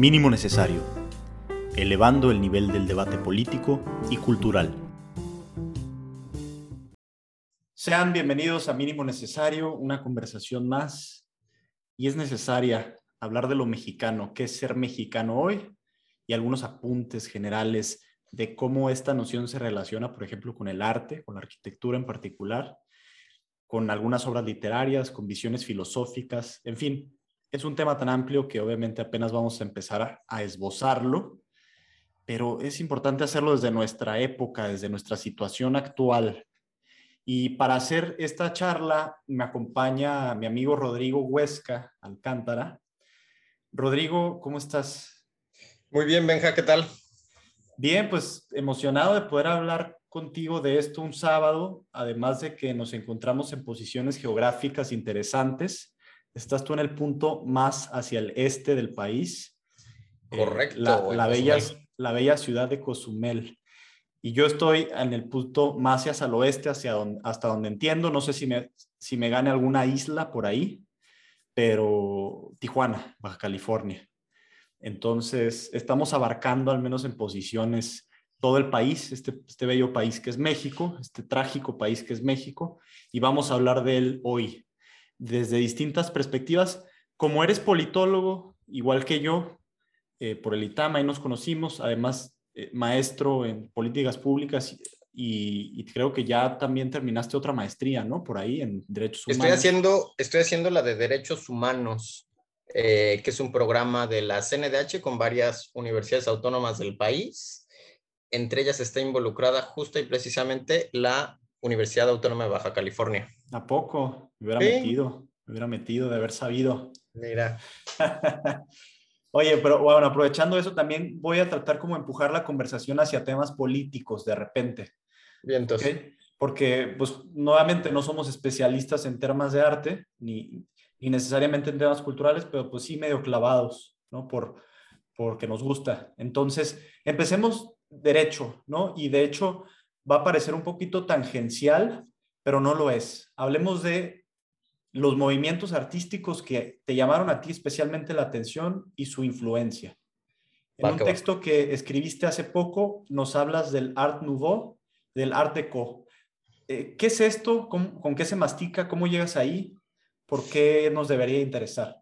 Mínimo necesario, elevando el nivel del debate político y cultural. Sean bienvenidos a Mínimo Necesario, una conversación más. Y es necesaria hablar de lo mexicano, qué es ser mexicano hoy y algunos apuntes generales de cómo esta noción se relaciona, por ejemplo, con el arte, con la arquitectura en particular, con algunas obras literarias, con visiones filosóficas, en fin, es un tema tan amplio que obviamente apenas vamos a empezar a, esbozarlo, pero es importante hacerlo desde nuestra época, desde nuestra situación actual. Y para hacer esta charla me acompaña mi amigo Rodrigo Huesca Alcántara. Rodrigo, ¿cómo estás? Muy bien, Benja, ¿qué tal? Bien, pues emocionado de poder hablar contigo de esto un sábado, además de que nos encontramos en posiciones geográficas interesantes Estás tú en el punto más hacia el este del país. Eh, Correcto. la, bella, la bella ciudad de Cozumel. Y yo estoy en el punto más hacia el oeste, hacia donde, hasta donde entiendo. No sé si me, si me gane alguna isla por ahí, pero Tijuana, Baja California. Entonces, estamos abarcando al menos en posiciones todo el país, este, este bello país que es México, este trágico país que es México, y vamos a hablar de él hoy desde distintas perspectivas. Como eres politólogo, igual que yo, eh, por el ITAM, ahí nos conocimos, además eh, maestro en políticas públicas y, creo que ya también terminaste otra maestría, ¿no? Por ahí en derechos humanos. Estoy haciendo, estoy haciendo la de derechos humanos, eh, que es un programa de la CNDH con varias universidades autónomas del país. Entre ellas está involucrada justo y precisamente la Universidad Autónoma de Baja California. ¿A poco? Me hubiera metido, me hubiera metido de haber sabido. Mira. Oye, pero bueno, aprovechando eso, también voy a tratar como empujar la conversación hacia temas políticos de repente. Bien, entonces. Porque, pues, nuevamente no somos especialistas en temas de arte, ni, ni necesariamente en temas culturales, pero pues sí medio clavados, ¿no? Por, porque nos gusta. Entonces, empecemos derecho, ¿no? Y de hecho, va a parecer un poquito tangencial, pero no lo es. Hablemos de los movimientos artísticos que te llamaron a ti especialmente la atención y su influencia. En un texto que escribiste hace poco, nos hablas del Art Nouveau, del Art Deco. Eh, ¿Qué es esto? ¿Con qué se mastica? ¿Cómo llegas ahí? ¿Por qué nos debería interesar?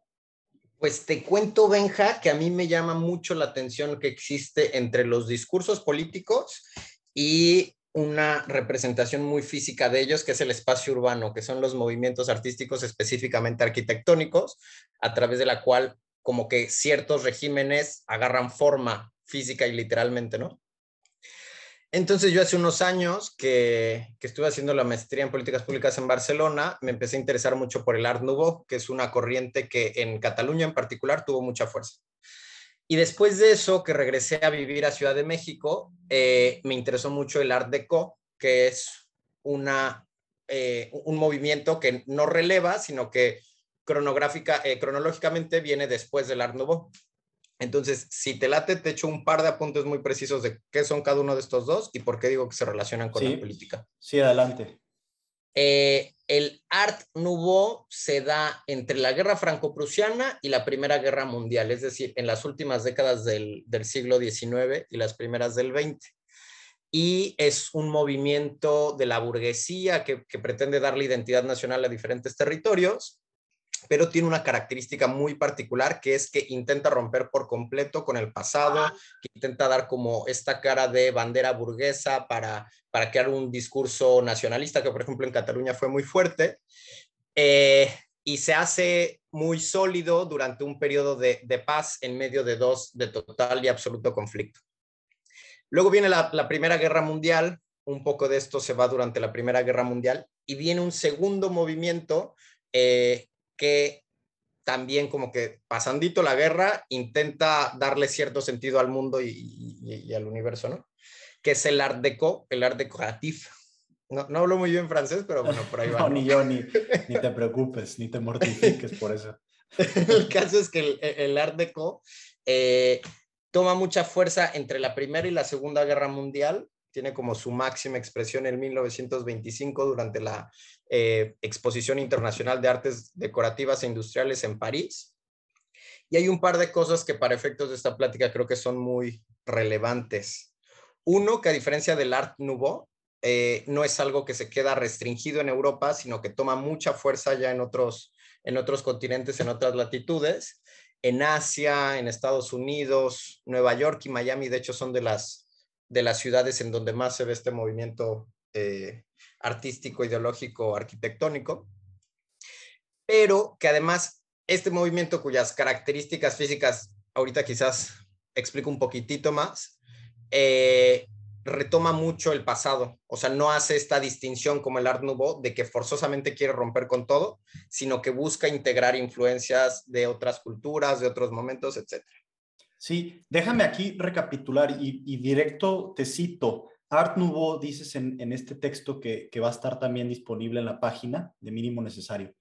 Pues te cuento, Benja, que a mí me llama mucho la atención que existe entre los discursos políticos y una representación muy física de ellos, que es el espacio urbano, que son los movimientos artísticos específicamente arquitectónicos, a través de la cual como que ciertos regímenes agarran forma física y literalmente, ¿no? Entonces yo hace unos años que, que, estuve haciendo la maestría en políticas públicas en Barcelona, me empecé a interesar mucho por el Art Nouveau, que es una corriente que en Cataluña en particular tuvo mucha fuerza. Y después de eso, que regresé a vivir a Ciudad de México, eh, me interesó mucho el Art Deco, que es una, eh, un movimiento que no releva, sino que cronográfica, eh, cronológicamente viene después del Art Nouveau. Entonces, si te late, te echo un par de apuntes muy precisos de qué son cada uno de estos dos y por qué digo que se relacionan con la política. Sí, adelante. Eh, el Art Nouveau se da entre la Guerra Franco-Prusiana y la Primera Guerra Mundial, es decir, en las últimas décadas del, siglo XIX y las primeras del XX. Y es un movimiento de la burguesía que, que pretende darle identidad nacional a diferentes territorios pero tiene una característica muy particular que es que intenta romper por completo con el pasado, que intenta dar como esta cara de bandera burguesa para, para crear un discurso nacionalista que por ejemplo en Cataluña fue muy fuerte. Eh, y se hace muy sólido durante un periodo de, de, paz en medio de dos de total y absoluto conflicto. Luego viene la, la Primera Guerra Mundial, un poco de esto se va durante la Primera Guerra Mundial, y viene un segundo movimiento eh, que también como que pasandito la guerra intenta darle cierto sentido al mundo y, al universo, ¿no? Que es el art deco, el art decoratif. No, no hablo muy bien francés, pero bueno, por ahí va. no, ni yo, ni, ni, te preocupes, ni te mortifiques por eso. el caso es que el, el art deco eh, toma mucha fuerza entre la Primera y la Segunda Guerra Mundial tiene como su máxima expresión en 1925 durante la eh, Exposición Internacional de Artes Decorativas e Industriales en París. Y hay un par de cosas que para efectos de esta plática creo que son muy relevantes. Uno, que a diferencia del Art Nouveau, eh, no es algo que se queda restringido en Europa, sino que toma mucha fuerza ya en otros, en otros continentes, en otras latitudes. En Asia, en Estados Unidos, Nueva York y Miami, de hecho, son de las, de las ciudades en donde más se ve este movimiento eh, artístico, ideológico, arquitectónico. Pero que además este movimiento cuyas características físicas ahorita quizás explico un poquitito más, eh, retoma mucho el pasado, o sea, no hace esta distinción como el Art Nouveau de que forzosamente quiere romper con todo, sino que busca integrar influencias de otras culturas, de otros momentos, etc. Sí, déjame aquí recapitular y, directo te cito. Art Nouveau, dices en, este texto que, que va a estar también disponible en la página de mínimo necesario,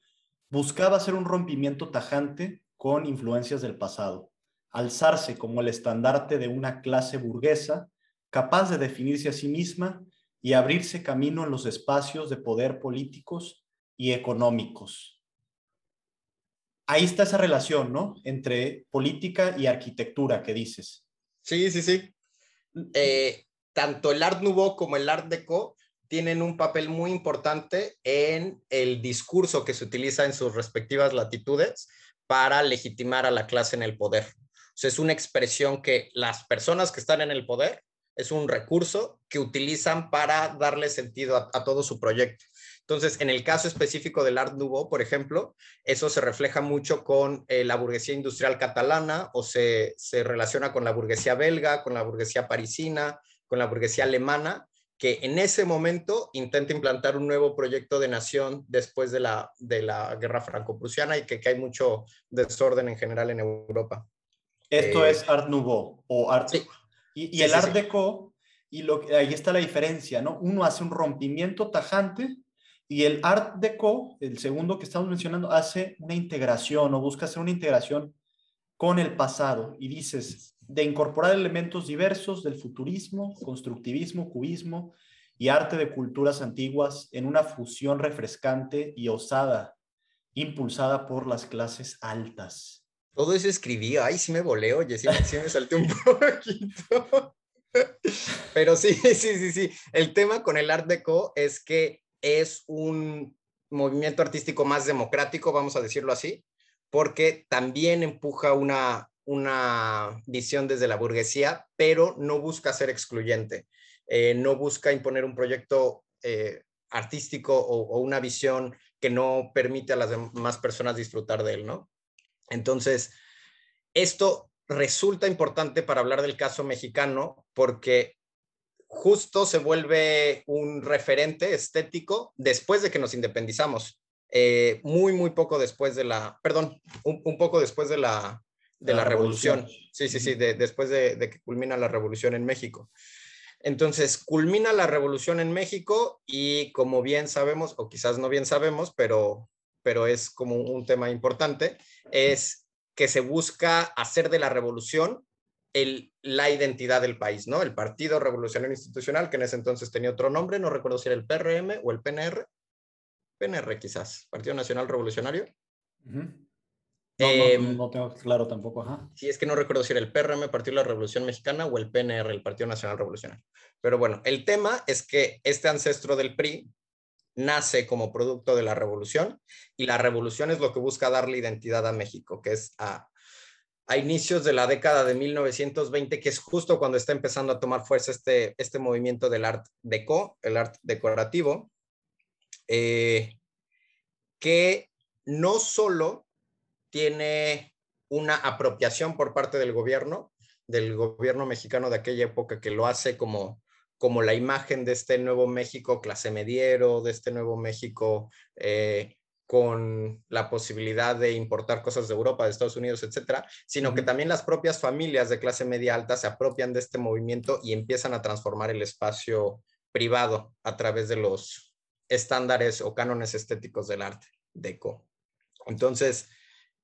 buscaba hacer un rompimiento tajante con influencias del pasado, alzarse como el estandarte de una clase burguesa capaz de definirse a sí misma y abrirse camino en los espacios de poder políticos y económicos. Ahí está esa relación, ¿no? Entre política y arquitectura que dices. Sí, sí, sí. Eh, tanto el Art Nouveau como el Art Deco tienen un papel muy importante en el discurso que se utiliza en sus respectivas latitudes para legitimar a la clase en el poder. O sea, es una expresión que las personas que están en el poder es un recurso que utilizan para darle sentido a, todo su proyecto. Entonces, en el caso específico del Art Nouveau, por ejemplo, eso se refleja mucho con eh, la burguesía industrial catalana o se, se relaciona con la burguesía belga, con la burguesía parisina, con la burguesía alemana, que en ese momento intenta implantar un nuevo proyecto de nación después de la, de la guerra franco-prusiana y que, que, hay mucho desorden en general en Europa. Esto eh, es Art Nouveau o Art... Y, el Art Deco, y lo, ahí está la diferencia, ¿no? Uno hace un rompimiento tajante y el Art Deco, el segundo que estamos mencionando, hace una integración o busca hacer una integración con el pasado. Y dices, de incorporar elementos diversos del futurismo, constructivismo, cubismo y arte de culturas antiguas en una fusión refrescante y osada, impulsada por las clases altas. Todo eso escribí, ay, sí me volé, oye, sí, me salté un poquito. Pero sí, sí, sí, sí. El tema con el Art Deco es que es un movimiento artístico más democrático, vamos a decirlo así, porque también empuja una, una visión desde la burguesía, pero no busca ser excluyente, eh, no busca imponer un proyecto eh, artístico o, o, una visión que no permite a las demás personas disfrutar de él, ¿no? Entonces, esto resulta importante para hablar del caso mexicano porque justo se vuelve un referente estético después de que nos independizamos. Eh, muy, muy poco después de la, perdón, un, poco después de la, de la, revolución. Sí, sí, sí, después de, de, que culmina la revolución en México. Entonces, culmina la revolución en México y como bien sabemos, o quizás no bien sabemos, pero pero es como un tema importante, es que se busca hacer de la revolución el, la identidad del país, ¿no? El Partido Revolucionario Institucional, que en ese entonces tenía otro nombre, no recuerdo si era el PRM o el PNR. PNR quizás, Partido Nacional Revolucionario. Em, no, tengo claro tampoco, ajá. Sí, es que no recuerdo si era el PRM, Partido de la Revolución Mexicana, o el PNR, el Partido Nacional Revolucionario. Pero bueno, el tema es que este ancestro del PRI nace como producto de la revolución y la revolución es lo que busca darle identidad a México, que es a, inicios de la década de 1920, que es justo cuando está empezando a tomar fuerza este, este movimiento del art deco, el arte decorativo, eh, que no solo tiene una apropiación por parte del gobierno, del gobierno mexicano de aquella época que lo hace como como la imagen de este nuevo México clase mediero, de este nuevo México eh, con la posibilidad de importar cosas de Europa, de Estados Unidos, etcétera, sino que también las propias familias de clase media alta se apropian de este movimiento y empiezan a transformar el espacio privado a través de los estándares o cánones estéticos del arte deco. Entonces,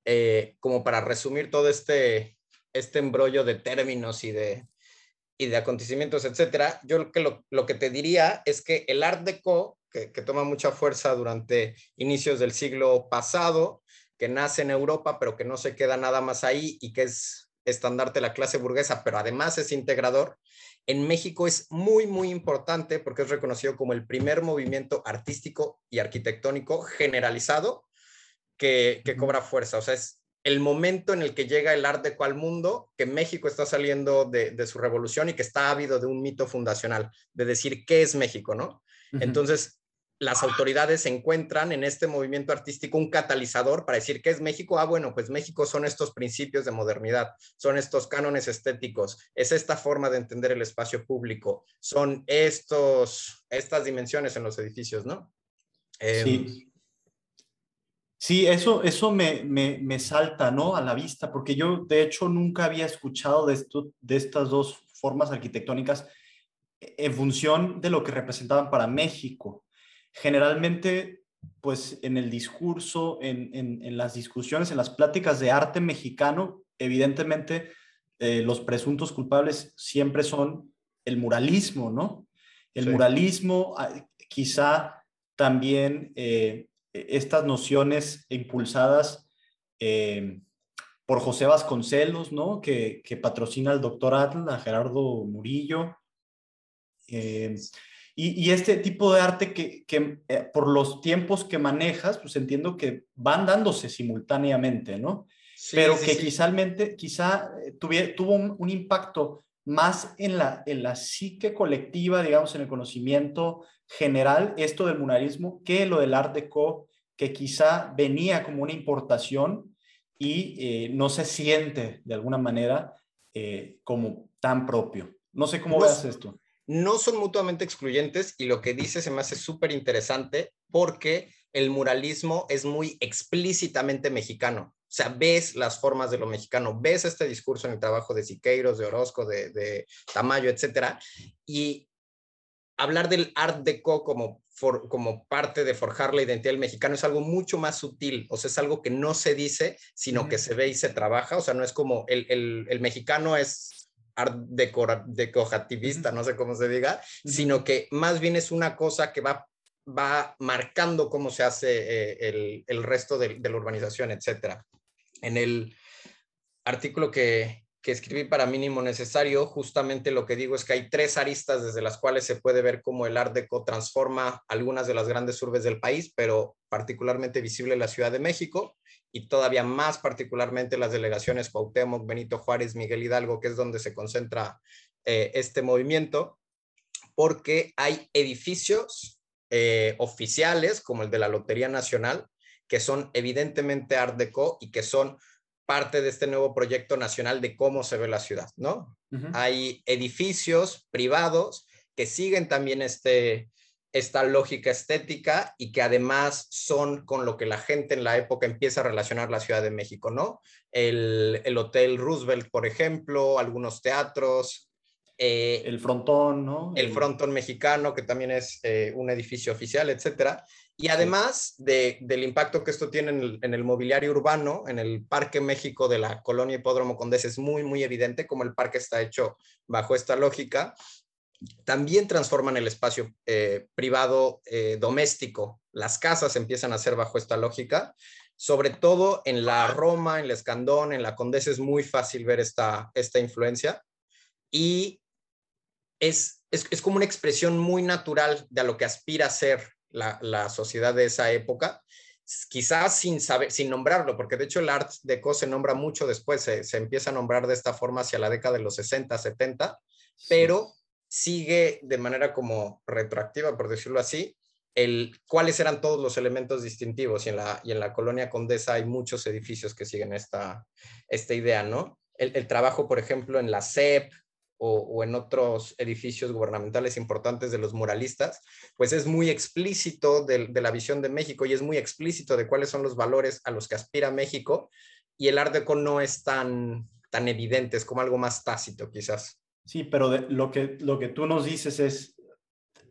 eh, como para resumir todo este, este embrollo de términos y de, y de acontecimientos, etcétera, yo lo que, lo, que te diría es que el Art Deco, que, que, toma mucha fuerza durante inicios del siglo pasado, que nace en Europa, pero que no se queda nada más ahí y que es estandarte de la clase burguesa, pero además es integrador, en México es muy, muy importante porque es reconocido como el primer movimiento artístico y arquitectónico generalizado que, cobra fuerza. O sea, es el momento en el que llega el arte al mundo, que México está saliendo de, su revolución y que está ávido de un mito fundacional, de decir qué es México, ¿no? Entonces, las autoridades encuentran en este movimiento artístico un catalizador para decir qué es México. Ah, bueno, pues México son estos principios de modernidad, son estos cánones estéticos, es esta forma de entender el espacio público, son estos, estas dimensiones en los edificios, ¿no? sí. Sí, eso, eso me, me, salta, ¿no? A la vista, porque yo de hecho nunca había escuchado de, esto, de estas dos formas arquitectónicas en función de lo que representaban para México. Generalmente, pues en el discurso, en, en, las discusiones, en las pláticas de arte mexicano, evidentemente eh, los presuntos culpables siempre son el muralismo, ¿no? El muralismo, ah, quizá también... Eh, estas nociones impulsadas eh, por José Vasconcelos, ¿no? Que, patrocina al doctor Atl, a Gerardo Murillo. Eh, y, este tipo de arte que, eh, por los tiempos que manejas, pues entiendo que van dándose simultáneamente, ¿no? Pero que quizá, quizá tuvo un, impacto más en la, en la psique colectiva, digamos, en el conocimiento general esto del muralismo que lo del Art Deco, que quizá venía como una importación y eh, no se siente de alguna manera eh, como tan propio. No sé cómo veas esto. No son mutuamente excluyentes y lo que dice se me hace súper interesante porque el muralismo es muy explícitamente mexicano. O sea, ves las formas de lo mexicano, ves este discurso en el trabajo de Siqueiros, de Orozco, de, de Tamayo, etcétera. Y hablar del Art Deco como, como parte de forjar la identidad del mexicano es algo mucho más sutil, o sea, es algo que no se dice, sino que se ve y se trabaja, o sea, no es como el, el, mexicano es art decorativista, no sé cómo se diga, sino que más bien es una cosa que va, va marcando cómo se hace eh, el, el, resto de, de la urbanización, etcétera. En el artículo que, escribí para mínimo necesario, justamente lo que digo es que hay tres aristas desde las cuales se puede ver cómo el Art Deco transforma algunas de las grandes urbes del país, pero particularmente visible la Ciudad de México y todavía más particularmente las delegaciones Cuauhtémoc, Benito Juárez, Miguel Hidalgo, que es donde se concentra eh, este movimiento, porque hay edificios eh, oficiales como el de la Lotería Nacional, que son evidentemente Art Deco y que son parte de este nuevo proyecto nacional de cómo se ve la ciudad, ¿no? Hay edificios privados que siguen también este, esta lógica estética y que además son con lo que la gente en la época empieza a relacionar la Ciudad de México, ¿no? El, Hotel Roosevelt, por ejemplo, algunos teatros. Eh, el frontón, ¿no? El frontón mexicano, que también es eh, un edificio oficial, etcétera. Y además del impacto que esto tiene en el, mobiliario urbano, en el Parque México de la colonia Hipódromo Condés es muy, muy evidente cómo el parque está hecho bajo esta lógica. También transforman el espacio eh, privado eh, doméstico. Las casas empiezan a ser bajo esta lógica. Sobre todo en la Roma, en la Escandón, en la Condés es muy fácil ver esta, esta influencia. Y es, es, es como una expresión muy natural de a lo que aspira a ser la, sociedad de esa época, quizás sin saber, sin nombrarlo, porque de hecho el Art Deco se nombra mucho después, se, empieza a nombrar de esta forma hacia la década de los 60, 70, pero sigue de manera como retroactiva, por decirlo así, el cuáles eran todos los elementos distintivos y en la, y en la colonia Condesa hay muchos edificios que siguen esta, esta idea, ¿no? El, el trabajo, por ejemplo, en la CEP, o, en otros edificios gubernamentales importantes de los muralistas, pues es muy explícito de, la visión de México y es muy explícito de cuáles son los valores a los que aspira México y el Art Deco no es tan, tan evidente, es como algo más tácito quizás. Sí, pero lo, que, lo que tú nos dices es,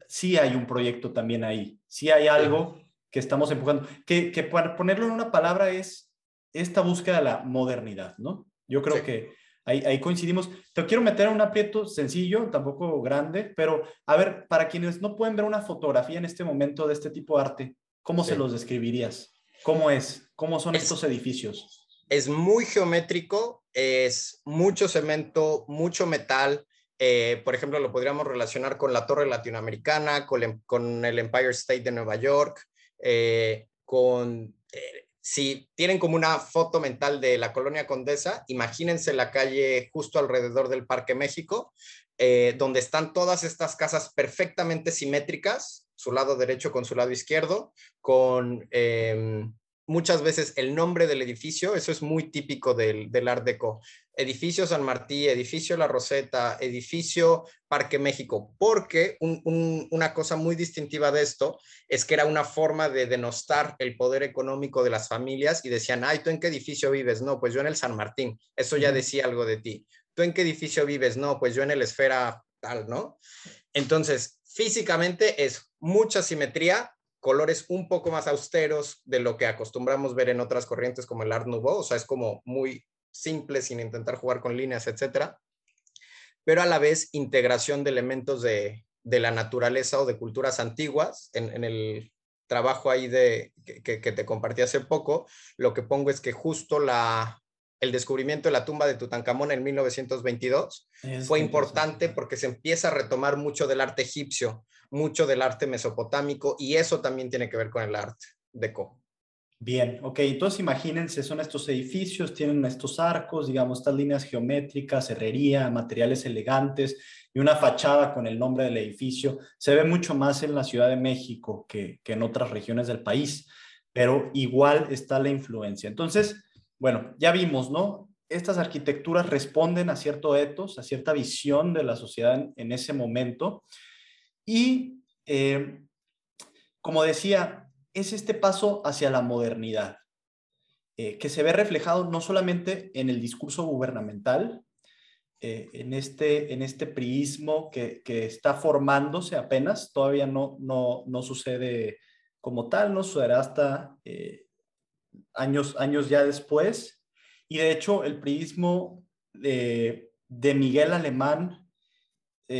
sí hay un proyecto también ahí, sí hay algo que estamos empujando, que, que para ponerlo en una palabra es esta búsqueda de la modernidad, ¿no? Yo creo que Ahí, coincidimos. Te quiero meter en un aprieto sencillo, tampoco grande, pero a ver, para quienes no pueden ver una fotografía en este momento de este tipo de arte, ¿cómo se los describirías? ¿Cómo es? ¿Cómo son estos edificios? Es muy geométrico, es mucho cemento, mucho metal. Eh, por ejemplo, lo podríamos relacionar con la Torre Latinoamericana, con, el, con el Empire State de Nueva York, eh, con eh, si tienen como una foto mental de la colonia Condesa, imagínense la calle justo alrededor del Parque México, eh, donde están todas estas casas perfectamente simétricas, su lado derecho con su lado izquierdo, con em, muchas veces el nombre del edificio, eso es muy típico del, del Art Deco. Edificio San Martí, edificio La Roseta, edificio Parque México, porque una cosa muy distintiva de esto es que era una forma de denostar el poder económico de las familias y decían, ay, ¿tú en qué edificio vives? No, pues yo en el San Martín, eso ya decía algo de ti. ¿Tú en qué edificio vives? No, pues yo en el Esfera tal, ¿no? Entonces, físicamente es mucha simetría, colores un poco más austeros de lo que acostumbramos ver en otras corrientes como el Art Nouveau, o sea, es como muy simple sin intentar jugar con líneas, etcétera, pero a la vez integración de elementos de, la naturaleza o de culturas antiguas. En, el trabajo ahí de, que, te compartí hace poco, lo que pongo es que justo la, el descubrimiento de la tumba de Tutankamón en 1922 fue importante porque se empieza a retomar mucho del arte egipcio, mucho del arte mesopotámico y eso también tiene que ver con el arte deco. Bien, ok, entonces imagínense, son estos edificios, tienen estos arcos, digamos, estas líneas geométricas, herrería, materiales elegantes y una fachada con el nombre del edificio. Se ve mucho más en la Ciudad de México que, que en otras regiones del país, pero igual está la influencia. Entonces, bueno, ya vimos, ¿no? Estas arquitecturas responden a cierto etos, a cierta visión de la sociedad en, ese momento. Y, eh, como decía, es este paso hacia la modernidad, eh, que se ve reflejado no solamente en el discurso gubernamental, eh, en, este, en este priismo que, está formándose apenas, todavía no, no, sucede como tal, no sucederá hasta años, años ya después. Y de hecho, el priismo de, de Miguel Alemán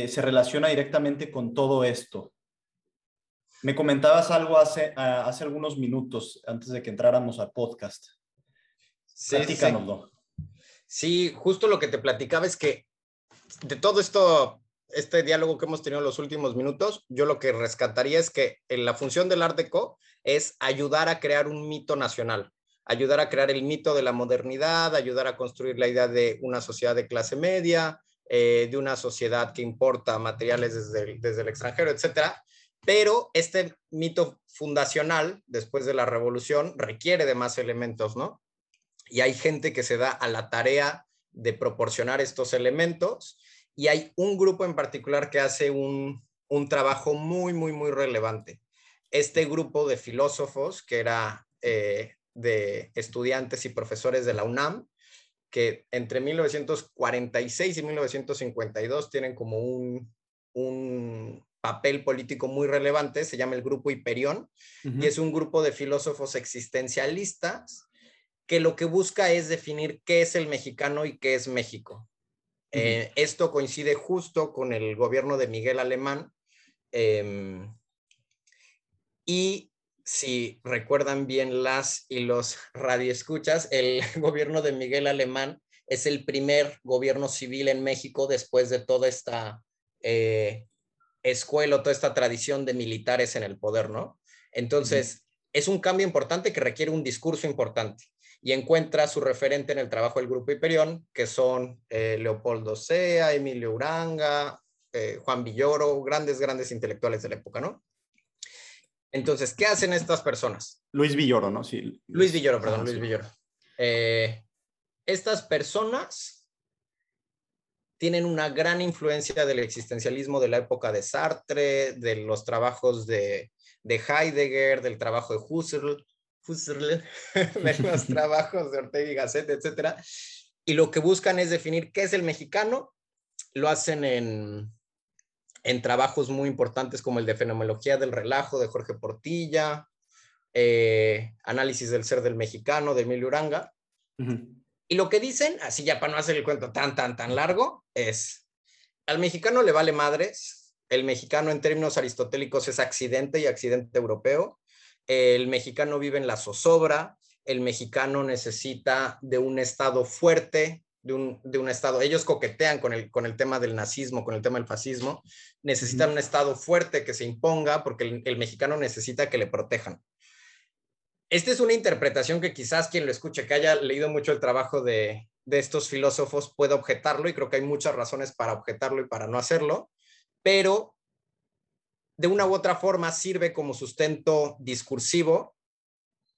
se relaciona directamente con todo esto. Me comentabas algo hace, hace algunos minutos antes de que entráramos al podcast. Sí, Sí. justo lo que te platicaba es que de todo esto, este diálogo que hemos tenido en los últimos minutos, yo lo que rescataría es que en la función del Art Deco es ayudar a crear un mito nacional, ayudar a crear el mito de la modernidad, ayudar a construir la idea de una sociedad de clase media, eh, de una sociedad que importa materiales desde desde el extranjero, etcétera, pero este mito fundacional, después de la revolución, requiere de más elementos, ¿no? Y hay gente que se da a la tarea de proporcionar estos elementos y hay un grupo en particular que hace un, trabajo muy, muy, muy relevante. Este grupo de filósofos, que era eh, de estudiantes y profesores de la UNAM, que entre 1946 y 1952 tienen como un, un papel político muy relevante, se llama el Grupo Hiperión, y es un grupo de filósofos existencialistas que lo que busca es definir qué es el mexicano y qué es México. Eh, esto coincide justo con el gobierno de Miguel Alemán. Em, y si recuerdan bien las y los radioescuchas, el gobierno de Miguel Alemán es el primer gobierno civil en México después de toda esta eh, escuela, toda esta tradición de militares en el poder, ¿no? Entonces, es un cambio importante que requiere un discurso importante y encuentra su referente en el trabajo del Grupo Hiperión, que son eh, Leopoldo Sea, Emilio Uranga, eh, Juan Villoro, grandes, grandes intelectuales de la época, ¿no? Entonces, ¿qué hacen estas personas? Luis Villoro, ¿no? Sí. Luis Villoro, perdón, ah, Luis Villoro. Eh, estas personas tienen una gran influencia del existencialismo de la época de Sartre, de los trabajos de, Heidegger, del trabajo de Husserl, Husserl de los trabajos de Ortega y Gasset, etc. Y lo que buscan es definir qué es el mexicano. Lo hacen en, en trabajos muy importantes como el de Fenomenología del Relajo de Jorge Portilla, eh, Análisis del Ser del Mexicano de Emilio Uranga. Y lo que dicen, así ya para no hacer el cuento tan, tan, tan largo, es, al mexicano le vale madres, el mexicano en términos aristotélicos es accidente y accidente europeo, el mexicano vive en la zozobra, el mexicano necesita de un Estado fuerte, de un, de un, Estado. Ellos coquetean con el, con el tema del nazismo, con el tema del fascismo. Necesitan un Estado fuerte que se imponga porque el, el, mexicano necesita que le protejan. Esta es una interpretación que quizás quien lo escuche, que haya leído mucho el trabajo de, de estos filósofos, pueda objetarlo y creo que hay muchas razones para objetarlo y para no hacerlo, pero de una u otra forma sirve como sustento discursivo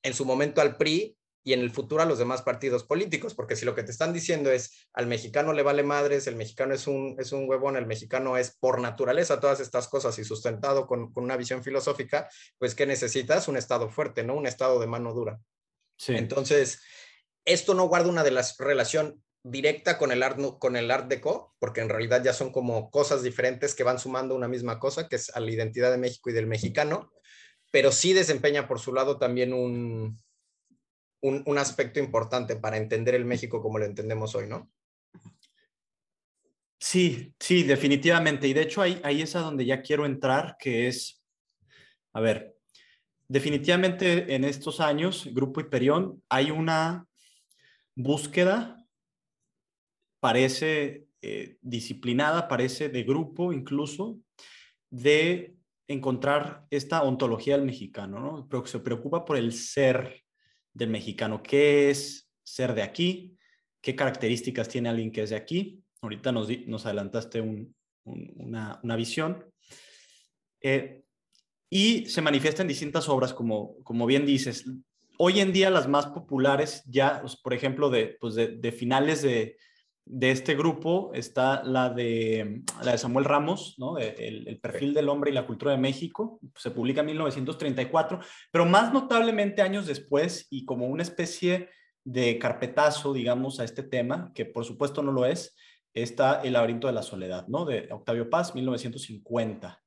en su momento al PRI y en el futuro a los demás partidos políticos, porque si lo que te están diciendo es al mexicano le vale madres, el mexicano es un, es un huevón, el mexicano es por naturaleza todas estas cosas y sustentado con, con una visión filosófica, pues ¿qué necesitas? Un Estado fuerte, ¿no? Un Estado de mano dura. Sí. Entonces, esto no guarda una de las relación directa con el, art, con el Art Deco, porque en realidad ya son como cosas diferentes que van sumando una misma cosa, que es a la identidad de México y del mexicano, pero sí desempeña por su lado también un, un, un aspecto importante para entender el México como lo entendemos hoy, ¿no? Sí, sí, definitivamente. Y de hecho ahí, ahí es a donde ya quiero entrar, que es, a ver, definitivamente en estos años, Grupo Hiperión, hay una búsqueda parece eh, disciplinada, parece de grupo incluso, de encontrar esta ontología del mexicano, ¿no? Pero se preocupa por el ser del mexicano. ¿Qué es ser de aquí? ¿Qué características tiene alguien que es de aquí? Ahorita nos, adelantaste un, un, una, visión. Eh, y se manifiesta en distintas obras, como, como bien dices. Hoy en día las más populares, ya, pues, por ejemplo, de, pues de finales de, de este grupo está la de, la de Samuel Ramos, ¿no? el, el, perfil del hombre y la cultura de México, se publica en 1934, pero más notablemente años después y como una especie de carpetazo, digamos, a este tema, que por supuesto no lo es, está El laberinto de la soledad, ¿no? De Octavio Paz, 1950.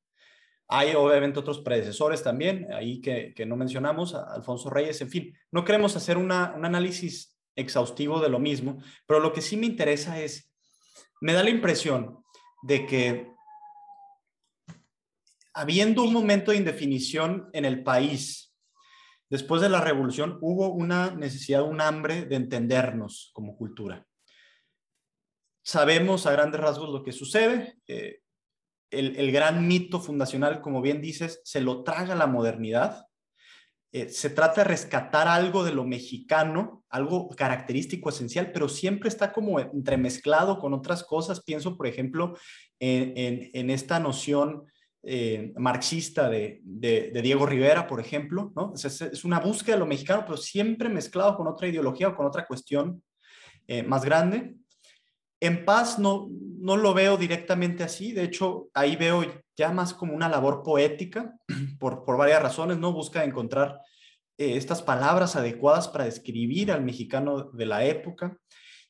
Hay obviamente otros predecesores también, ahí que, que no mencionamos, Alfonso Reyes, en fin, no queremos hacer una, un análisis exhaustivo de lo mismo, pero lo que sí me interesa es, me da la impresión de que habiendo un momento de indefinición en el país, después de la revolución hubo una necesidad, un hambre de entendernos como cultura. Sabemos a grandes rasgos lo que sucede. Eh, el, el gran mito fundacional, como bien dices, se lo traga la modernidad eh, se trata de rescatar algo de lo mexicano, algo característico, esencial, pero siempre está como entremezclado con otras cosas. Pienso, por ejemplo, en, esta noción eh, marxista de, Diego Rivera, por ejemplo, ¿no? Es, una búsqueda de lo mexicano, pero siempre mezclado con otra ideología o con otra cuestión eh, más grande. En paz no, no lo veo directamente así, de hecho ahí veo ya más como una labor poética, por, por varias razones, ¿no? Busca encontrar eh, estas palabras adecuadas para describir al mexicano de la época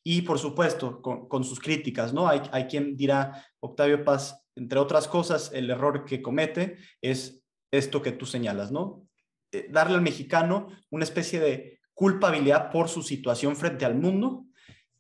y por supuesto con, sus críticas, ¿no? Hay, hay quien dirá, Octavio Paz, entre otras cosas, el error que comete es esto que tú señalas, ¿no? Eh, darle al mexicano una especie de culpabilidad por su situación frente al mundo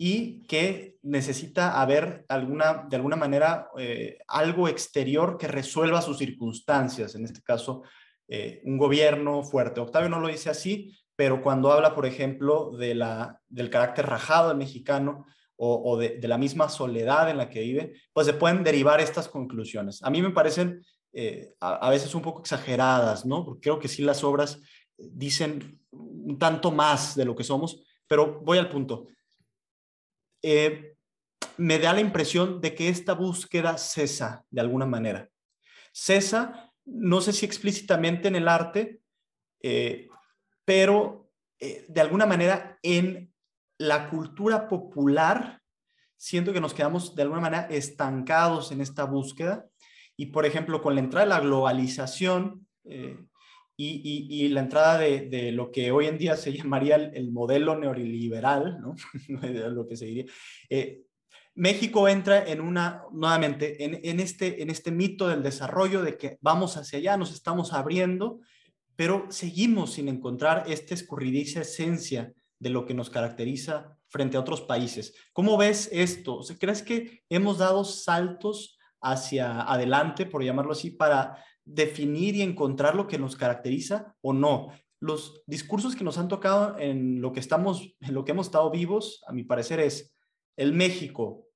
y que necesita haber alguna, de alguna manera eh, algo exterior que resuelva sus circunstancias, en este caso eh, un gobierno fuerte. Octavio no lo dice así, pero cuando habla, por ejemplo, de la, del carácter rajado del mexicano o, de, la misma soledad en la que vive, pues se pueden derivar estas conclusiones. A mí me parecen eh, a, a, veces un poco exageradas, ¿no? Porque creo que sí las obras dicen un tanto más de lo que somos, pero voy al punto eh, me da la impresión de que esta búsqueda cesa de alguna manera. Cesa, no sé si explícitamente en el arte, eh, pero eh, de alguna manera en la cultura popular, siento que nos quedamos de alguna manera estancados en esta búsqueda. Y por ejemplo, con la entrada de la globalización, y, y, y, la entrada de, de, lo que hoy en día se llamaría el, el modelo neoliberal, ¿no? lo que se diría. Eh, México entra en una, nuevamente, en, en, este, en este mito del desarrollo de que vamos hacia allá, nos estamos abriendo, pero seguimos sin encontrar esta escurridiza esencia de lo que nos caracteriza frente a otros países. ¿Cómo ves esto? ¿Crees que hemos dado saltos hacia adelante, por llamarlo así, para definir y encontrar lo que nos caracteriza o no. los discursos que nos han tocado en lo que estamos, en lo que hemos estado vivos, a mi parecer, es el México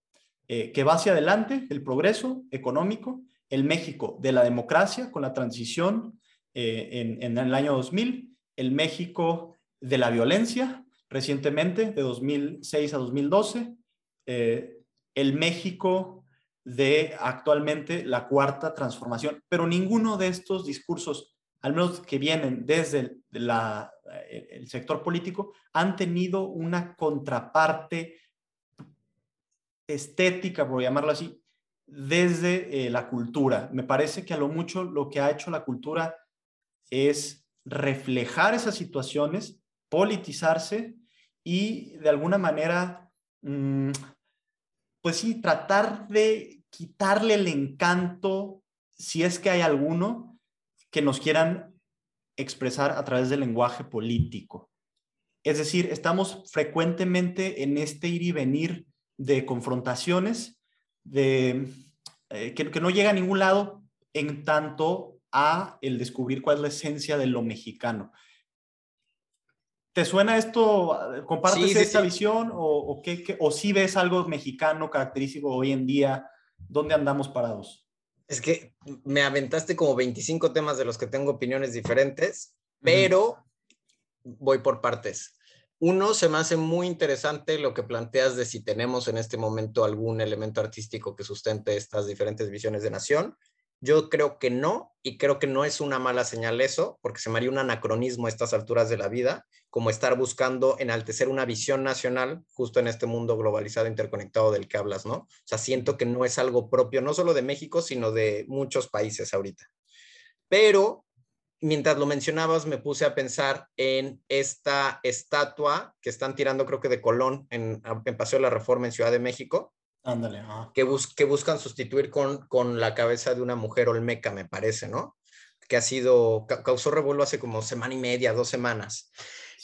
eh, que va hacia adelante, el progreso económico, el México de la democracia con la transición eh, en, el año 2000, el México de la violencia recientemente, de 2006 a 2012, eh, el México de actualmente la cuarta transformación, pero ninguno de estos discursos, al menos que vienen desde el sector político, han tenido una contraparte estética, por llamarlo así, desde eh, la cultura. Me parece que a lo mucho lo que ha hecho la cultura es reflejar esas situaciones, politizarse y de alguna manera, mm, pues sí, tratar de quitarle el encanto, si es que hay alguno, que nos quieran expresar a través del lenguaje político. Es decir, estamos frecuentemente en este ir y venir de confrontaciones, de, eh, que, no llega a ningún lado en tanto a el descubrir cuál es la esencia de lo mexicano. ¿Te suena esto? ¿Compartes esta visión o, o, qué, o si ves algo mexicano característico hoy en día? ¿Dónde andamos parados? Es que me aventaste como 25 temas de los que tengo opiniones diferentes, pero voy por partes. Uno, se me hace muy interesante lo que planteas de si tenemos en este momento algún elemento artístico que sustente estas diferentes visiones de nación. Yo creo que no, y creo que no es una mala señal eso, porque se me haría un anacronismo a estas alturas de la vida, como estar buscando enaltecer una visión nacional justo en este mundo globalizado, interconectado del que hablas, ¿no? O sea, siento que no es algo propio, no solo de México, sino de muchos países ahorita. Pero mientras lo mencionabas, me puse a pensar en esta estatua que están tirando, creo que de Colón, en, en Paseo de la Reforma en Ciudad de México. Ándale. Que, que buscan sustituir con, con la cabeza de una mujer olmeca, me parece, ¿no? Que ha sido, causó revuelo hace como semana y media, dos semanas.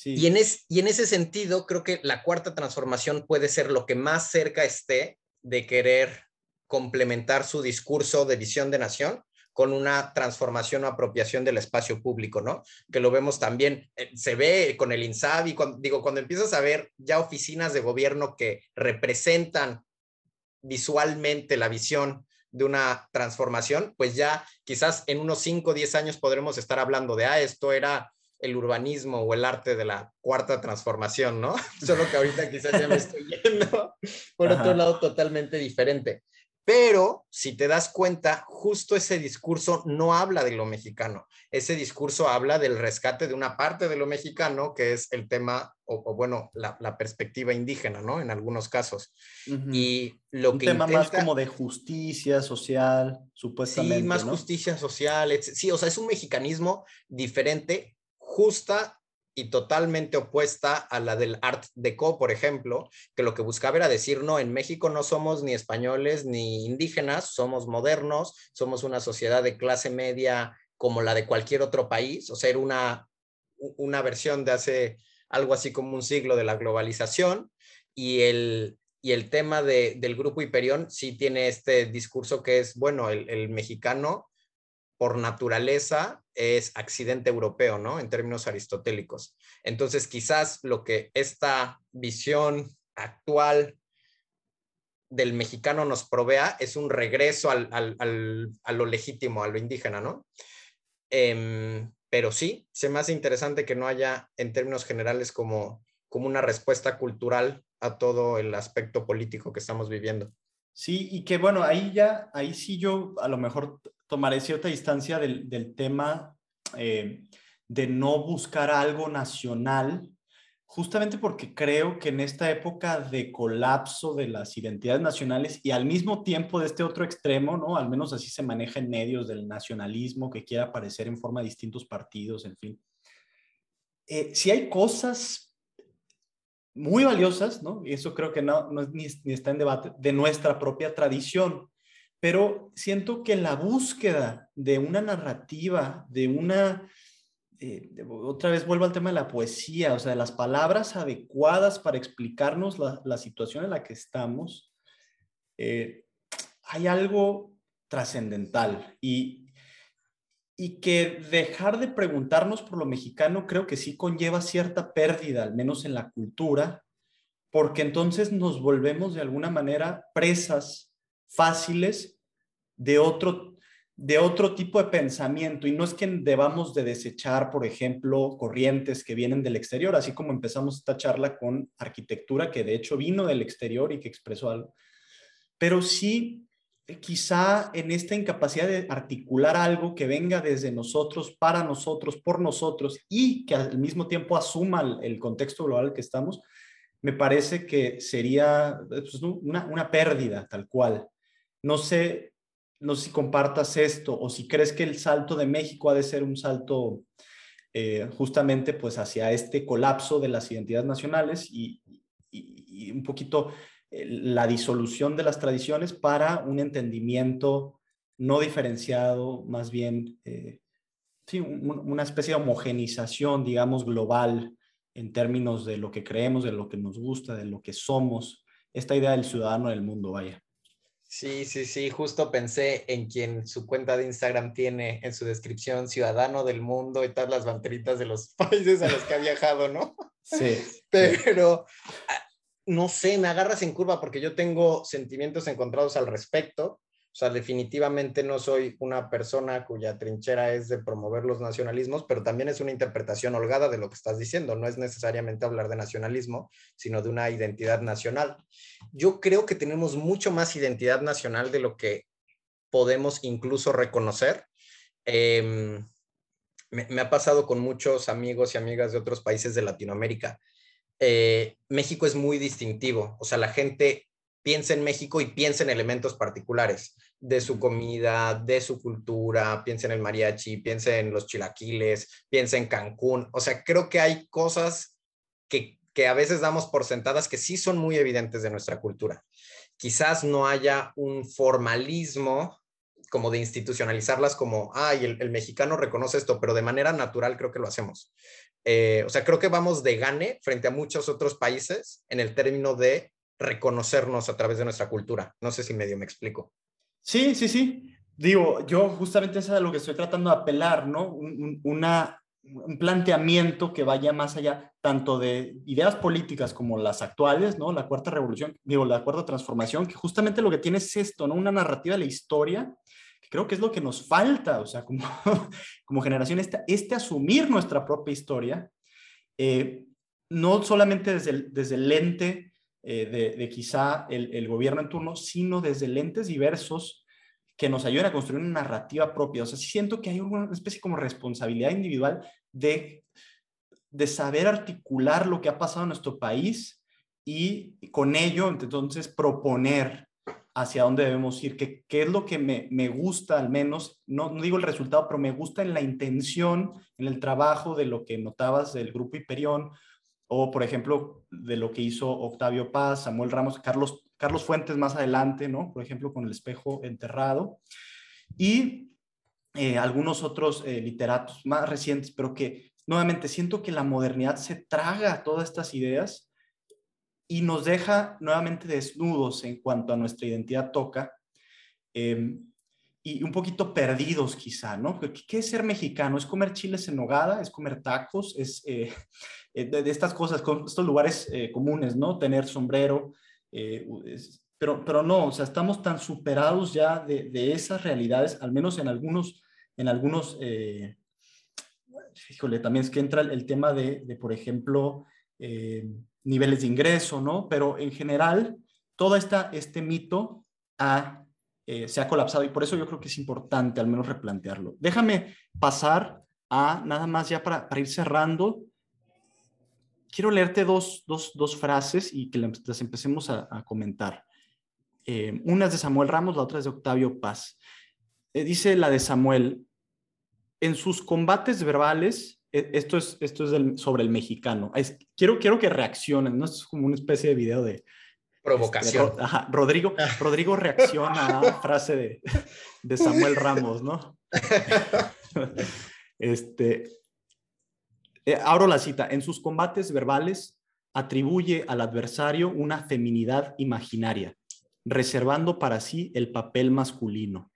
Y, en es, y en ese sentido, creo que la cuarta transformación puede ser lo que más cerca esté de querer complementar su discurso de visión de nación con una transformación o apropiación del espacio público, ¿no? Que lo vemos también, eh, se ve con el INSABI, digo, cuando empiezas a ver ya oficinas de gobierno que representan visualmente la visión de una transformación, pues ya quizás en unos 5 o 10 años podremos estar hablando de, ah, esto era el urbanismo o el arte de la cuarta transformación, ¿no? Solo que ahorita quizás ya me estoy yendo por otro lado totalmente diferente. Pero si te das cuenta, justo ese discurso no habla de lo mexicano. Ese discurso habla del rescate de una parte de lo mexicano, que es el tema, o, bueno, la, perspectiva indígena, ¿no? En algunos casos. Y lo Un que tema más como de justicia social, supuestamente. Sí, más justicia social. Sí, o sea, es un mexicanismo diferente, justa y totalmente opuesta a la del Art Deco, por ejemplo, que lo que buscaba era decir, no, en México no somos ni españoles ni indígenas, somos modernos, somos una sociedad de clase media como la de cualquier otro país, o sea, era una, una versión de hace algo así como un siglo de la globalización y el, y el tema de, del grupo Hiperión sí tiene este discurso que es, bueno, el, el mexicano por naturaleza es accidente europeo, ¿no? En términos aristotélicos. Entonces, quizás lo que esta visión actual del mexicano nos provea es un regreso al, a lo legítimo, a lo indígena, ¿no? Em, pero sí, se me hace interesante que no haya, en términos generales, como, como una respuesta cultural a todo el aspecto político que estamos viviendo. Sí, y que bueno, ahí ya, ahí sí yo a lo mejor tomaré cierta distancia del, del tema eh, de no buscar algo nacional, justamente porque creo que en esta época de colapso de las identidades nacionales y al mismo tiempo de este otro extremo, ¿no? Al menos así se maneja en medios del nacionalismo que quiere aparecer en forma de distintos partidos, en fin. Eh, si hay cosas muy valiosas, ¿no? Y eso creo que no, ni, está en debate, de nuestra propia tradición. Pero siento que la búsqueda de una narrativa, de una, eh, otra vez vuelvo al tema de la poesía, o sea, de las palabras adecuadas para explicarnos la, situación en la que estamos, eh, hay algo trascendental. Y, y que dejar de preguntarnos por lo mexicano creo que sí conlleva cierta pérdida, al menos en la cultura, porque entonces nos volvemos de alguna manera presas fáciles de otro, de otro tipo de pensamiento. Y no es que debamos de desechar, por ejemplo, corrientes que vienen del exterior, así como empezamos esta charla con arquitectura, que de hecho vino del exterior y que expresó algo. Pero sí quizá en esta incapacidad de articular algo que venga desde nosotros, para nosotros, por nosotros y que al mismo tiempo asuma el, contexto global que estamos, me parece que sería pues, una, pérdida tal cual. No sé, no sé si compartas esto o si crees que el salto de México ha de ser un salto eh, justamente pues hacia este colapso de las identidades nacionales y, un poquito la disolución de las tradiciones para un entendimiento no diferenciado, más bien, eh, sí, una especie de homogenización, digamos, global en términos de lo que creemos, de lo que nos gusta, de lo que somos, esta idea del ciudadano del mundo, vaya. Sí, sí, sí, justo pensé en quien su cuenta de Instagram tiene en su descripción ciudadano del mundo y todas las banderitas de los países a los que ha viajado, ¿no? Sí. Pero no sé, me agarras en curva porque yo tengo sentimientos encontrados al respecto. Sea, definitivamente no soy una persona cuya trinchera es de promover los nacionalismos, pero también es una interpretación holgada de lo que estás diciendo. No es necesariamente hablar de nacionalismo, sino de una identidad nacional. Yo creo que tenemos mucho más identidad nacional de lo que podemos incluso reconocer. Em, me, me ha pasado con muchos amigos y amigas de otros países de Latinoamérica eh, México es muy distintivo. O sea, la gente piensa en México y piensa en elementos particulares de su comida, de su cultura, piensa en el mariachi, piensa en los chilaquiles, piensa en Cancún. O sea, creo que hay cosas que, que a veces damos por sentadas que sí son muy evidentes de nuestra cultura. Quizás no haya un formalismo como de institucionalizarlas como, ay, el, mexicano reconoce esto, pero de manera natural creo que lo hacemos. Eh, o sea, creo que vamos de gane frente a muchos otros países en el término de reconocernos a través de nuestra cultura. No sé si medio me explico. Sí, sí, sí. Digo, yo justamente es a lo que estoy tratando de apelar, ¿no? Un, una, un planteamiento que vaya más allá tanto de ideas políticas como las actuales, ¿no? La cuarta revolución, digo, la cuarta transformación, que justamente lo que tiene es esto, ¿no? Una narrativa de la historia creo que es lo que nos falta, o sea, como, como generación, este, este asumir nuestra propia historia, eh, no solamente desde desde el lente eh, de, quizá el, gobierno en turno, sino desde lentes diversos que nos ayuden a construir una narrativa propia. O sea, siento que hay una especie como responsabilidad individual de, de saber articular lo que ha pasado en nuestro país y con ello entonces proponer hacia dónde debemos ir, qué, qué es lo que me, me gusta al menos, no, no, digo el resultado, pero me gusta en la intención, en el trabajo de lo que notabas del grupo Hiperión, o por ejemplo de lo que hizo Octavio Paz, Samuel Ramos, Carlos, Carlos Fuentes más adelante, ¿no? Por ejemplo, con el espejo enterrado, y eh, algunos otros eh, literatos más recientes, pero que nuevamente siento que la modernidad se traga todas estas ideas y nos deja nuevamente desnudos en cuanto a nuestra identidad toca em, y un poquito perdidos quizá, ¿no? ¿Qué, es ser mexicano? ¿Es comer chiles en nogada? ¿Es comer tacos? ¿Es eh, eh, de, estas cosas, estos lugares eh, comunes, ¿no? Tener sombrero, pero, pero no, o sea, estamos tan superados ya de, de esas realidades, al menos en algunos, en algunos, híjole, también es que entra el, tema de, de por ejemplo, niveles de ingreso, ¿no? Pero en general, todo esta, este mito eh, se ha colapsado y por eso yo creo que es importante al menos replantearlo. Déjame pasar a nada más ya para, ir cerrando. Quiero leerte dos, frases y que las empecemos a, comentar. Eh, una es de Samuel Ramos, la otra es de Octavio Paz. Eh, dice la de Samuel, en sus combates verbales e, esto es, esto es sobre el mexicano. quiero, quiero que reaccionen, ¿no? Es como una especie de video de... Provocación. Este, Rodrigo, Rodrigo reacciona a la frase de, de Samuel Ramos, ¿no? este, eh, abro la cita. En sus combates verbales atribuye al adversario una feminidad imaginaria, reservando para sí el papel masculino.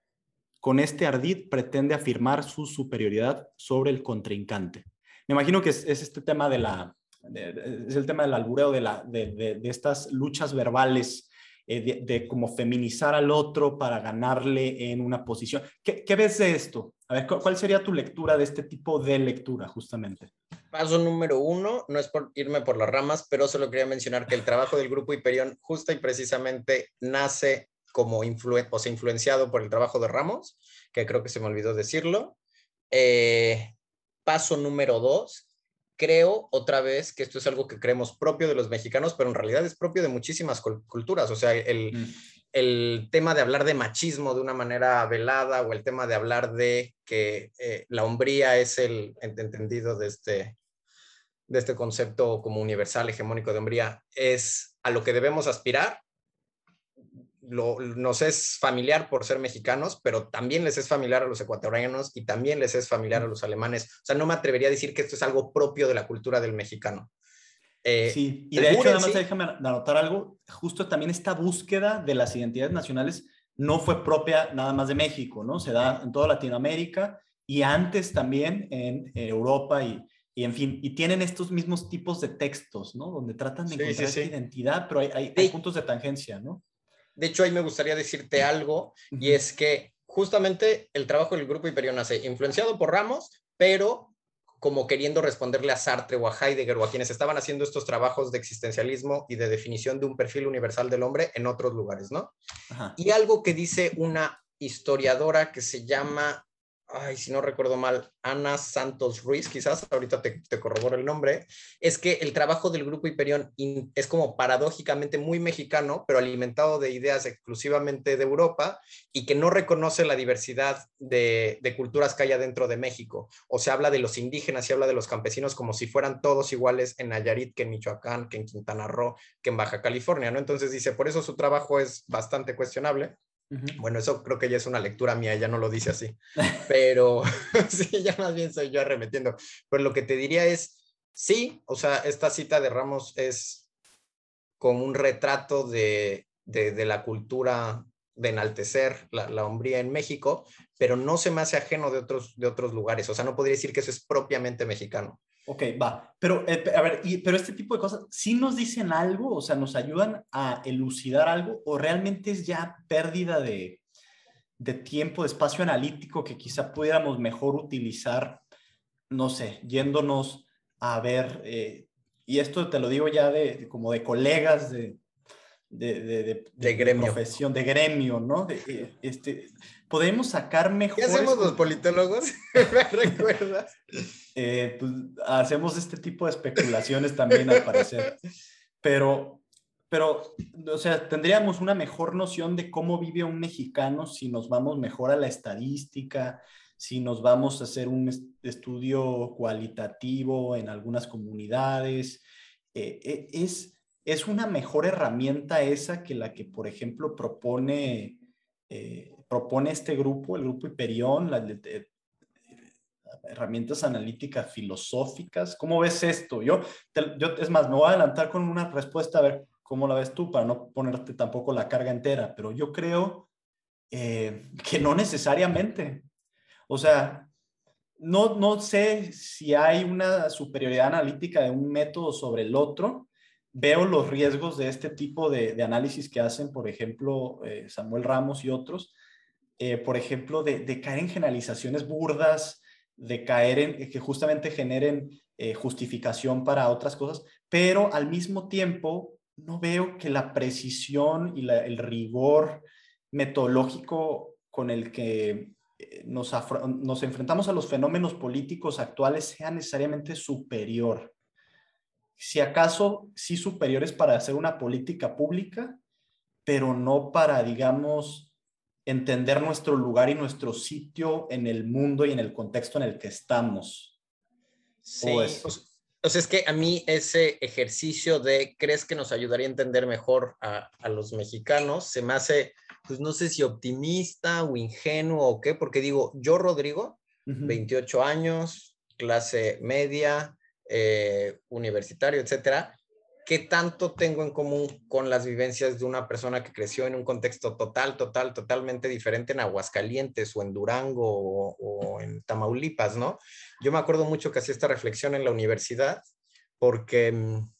con este ardid pretende afirmar su superioridad sobre el contrincante. Me imagino que es, este tema de la, es el tema del albureo, de, la, de, estas luchas verbales, eh, de, cómo feminizar al otro para ganarle en una posición. ¿Qué, ¿Qué, ves de esto? A ver, ¿cuál sería tu lectura de este tipo de lectura, justamente? Paso número uno, no es por irme por las ramas, pero solo quería mencionar que el trabajo del grupo Hiperión justa y precisamente nace como o sea, influenciado por el trabajo de Ramos, que creo que se me olvidó decirlo. Eh, paso número dos, creo otra vez que esto es algo que creemos propio de los mexicanos, pero en realidad es propio de muchísimas culturas. O sea, el, mm. el tema de hablar de machismo de una manera velada o el tema de hablar de que eh, la hombría es el entendido de este, de este concepto como universal, hegemónico de hombría, es a lo que debemos aspirar nos es familiar por ser mexicanos, pero también les es familiar a los ecuatorianos y también les es familiar a los alemanes. O sea, no me atrevería a decir que esto es algo propio de la cultura del mexicano. Eh, sí, y de hecho, además, déjame anotar algo, justo también esta búsqueda de las identidades nacionales no fue propia nada más de México, ¿no? Se da en toda Latinoamérica y antes también en Europa y, y en fin, y tienen estos mismos tipos de textos, ¿no? Donde tratan de encontrar esta identidad, pero hay, hay puntos de tangencia, ¿no? De hecho, ahí me gustaría decirte algo, y es que justamente el trabajo del grupo Hiperión nace influenciado por Ramos, pero como queriendo responderle a Sartre o a Heidegger o a quienes estaban haciendo estos trabajos de existencialismo y de definición de un perfil universal del hombre en otros lugares, ¿no? Y algo que dice una historiadora que se llama ay, si no recuerdo mal, Ana Santos Ruiz, quizás ahorita te, te el nombre, es que el trabajo del grupo Hiperión es como paradójicamente muy mexicano, pero alimentado de ideas exclusivamente de Europa y que no reconoce la diversidad de, de culturas que hay adentro de México. O se habla de los indígenas y habla de los campesinos como si fueran todos iguales en Nayarit, que en Michoacán, que en Quintana Roo, que en Baja California, ¿no? Entonces dice, por eso su trabajo es bastante cuestionable bueno, eso creo que ya es una lectura mía, ya no lo dice así, pero sí, ya más bien soy yo arremetiendo. Pero lo que te diría es, sí, o sea, esta cita de Ramos es como un retrato de, de, la cultura de enaltecer la, la, hombría en México, pero no se me hace ajeno de otros, de otros lugares. O sea, no podría decir que eso es propiamente mexicano. Ok, va. Pero, eh, a ver, pero este tipo de cosas, ¿sí nos dicen algo? O sea, ¿nos ayudan a elucidar algo? ¿O realmente es ya pérdida de, de tiempo, de espacio analítico que quizá pudiéramos mejor utilizar, no sé, yéndonos a ver, eh, y esto te lo digo ya de, como de colegas de, de, de, gremio. profesión, de gremio, ¿no? Eh, este, podemos sacar mejor. ¿Qué hacemos los politólogos? ¿Me recuerdas? Eh, pues, hacemos este tipo de especulaciones también, al parecer. Pero, pero, o sea, tendríamos una mejor noción de cómo vive un mexicano si nos vamos mejor a la estadística, si nos vamos a hacer un estudio cualitativo en algunas comunidades. Eh, eh, es, es una mejor herramienta esa que la que, por ejemplo, propone propone este grupo, el grupo Hiperión, las herramientas analíticas filosóficas. ¿Cómo ves esto? Yo, yo, es más, me voy a adelantar con una respuesta a ver cómo la ves tú para no ponerte tampoco la carga entera, pero yo creo eh, que no necesariamente. O sea, no, no sé si hay una superioridad analítica de un método sobre el otro, veo los riesgos de este tipo de, de análisis que hacen, por ejemplo, eh, Samuel Ramos y otros, eh, por ejemplo, de, caer en generalizaciones burdas, de caer en que justamente generen eh, justificación para otras cosas, pero al mismo tiempo no veo que la precisión y el rigor metodológico con el que eh, nos, nos enfrentamos a los fenómenos políticos actuales sea necesariamente superior. Si acaso sí superiores para hacer una política pública, pero no para, digamos, entender nuestro lugar y nuestro sitio en el mundo y en el contexto en el que estamos. Sí, o, sea, es que a mí ese ejercicio de crees que nos ayudaría a entender mejor a, los mexicanos se me hace, pues no sé si optimista o ingenuo o qué, porque digo, yo Rodrigo, 28 años, clase media, eh, universitario, etcétera, ¿qué tanto tengo en común con las vivencias de una persona que creció en un contexto total, total, totalmente diferente en Aguascalientes o en Durango o, en Tamaulipas, ¿no? Yo me acuerdo mucho que hacía esta reflexión en la universidad porque mm,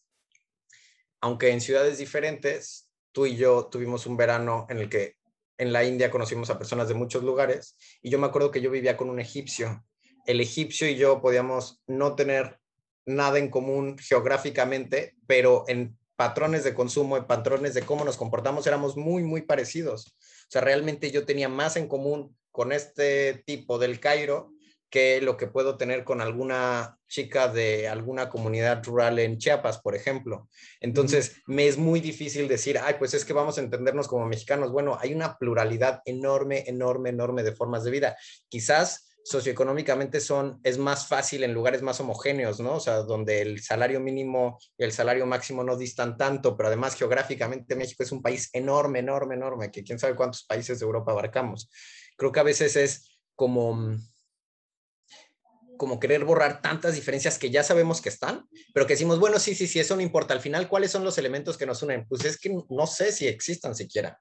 aunque en ciudades diferentes, tú y yo tuvimos un verano en el que en la India conocimos a personas de muchos lugares y yo me acuerdo que yo vivía con un egipcio. El egipcio y yo podíamos no tener nada en común geográficamente, pero en patrones de consumo, en patrones de cómo nos comportamos, éramos muy, muy parecidos. O sea, realmente yo tenía más en común con este tipo del Cairo que lo que puedo tener con alguna chica de alguna comunidad rural en Chiapas, por ejemplo. Entonces, me es muy difícil decir, ay, pues es que vamos a entendernos como mexicanos. Bueno, hay una pluralidad enorme, enorme, enorme de formas de vida. Quizás socioeconómicamente son, es más fácil en lugares más homogéneos, ¿no? O sea, donde el salario mínimo y el salario máximo no distan tanto, pero además geográficamente México es un país enorme, enorme, enorme, que quién sabe cuántos países de Europa abarcamos. Creo que a veces es como como querer borrar tantas diferencias que ya sabemos que están, pero que decimos, bueno, sí, sí, sí, eso no importa. Al final, ¿cuáles son los elementos que nos unen? Pues es que no sé si existan siquiera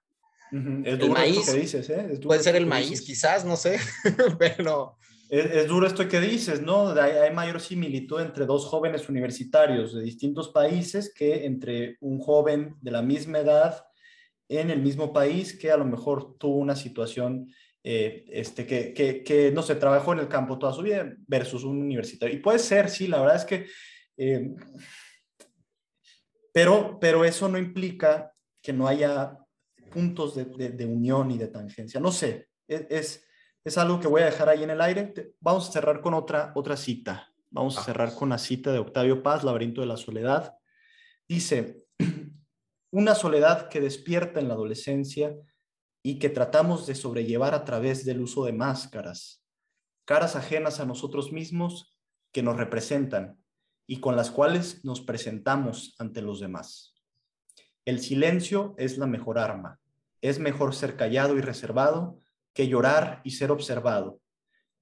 el maíz. que dices, ¿eh? puede ser el maíz, quizás, no sé, pero... Es, duro esto que dices, ¿no? Hay, hay, mayor similitud entre dos jóvenes universitarios de distintos países que entre un joven de la misma edad en el mismo país que a lo mejor tuvo una situación eh, este, que, que, que, no sé, trabajó en el campo toda su vida versus un universitario. Y puede ser, sí, la verdad es que... Eh, pero, pero eso no implica que no haya puntos de, unión y de tangencia. No sé, e, es, es, algo que voy a dejar ahí en el aire. Vamos a cerrar con otra, otra cita. Vamos a cerrar con la cita de Octavio Paz, Laberinto de la Soledad. Dice, una soledad que despierta en la adolescencia y que tratamos de sobrellevar a través del uso de máscaras, caras ajenas a nosotros mismos que nos representan y con las cuales nos presentamos ante los demás. El silencio es la mejor arma. Es mejor ser callado y reservado que llorar y ser observado.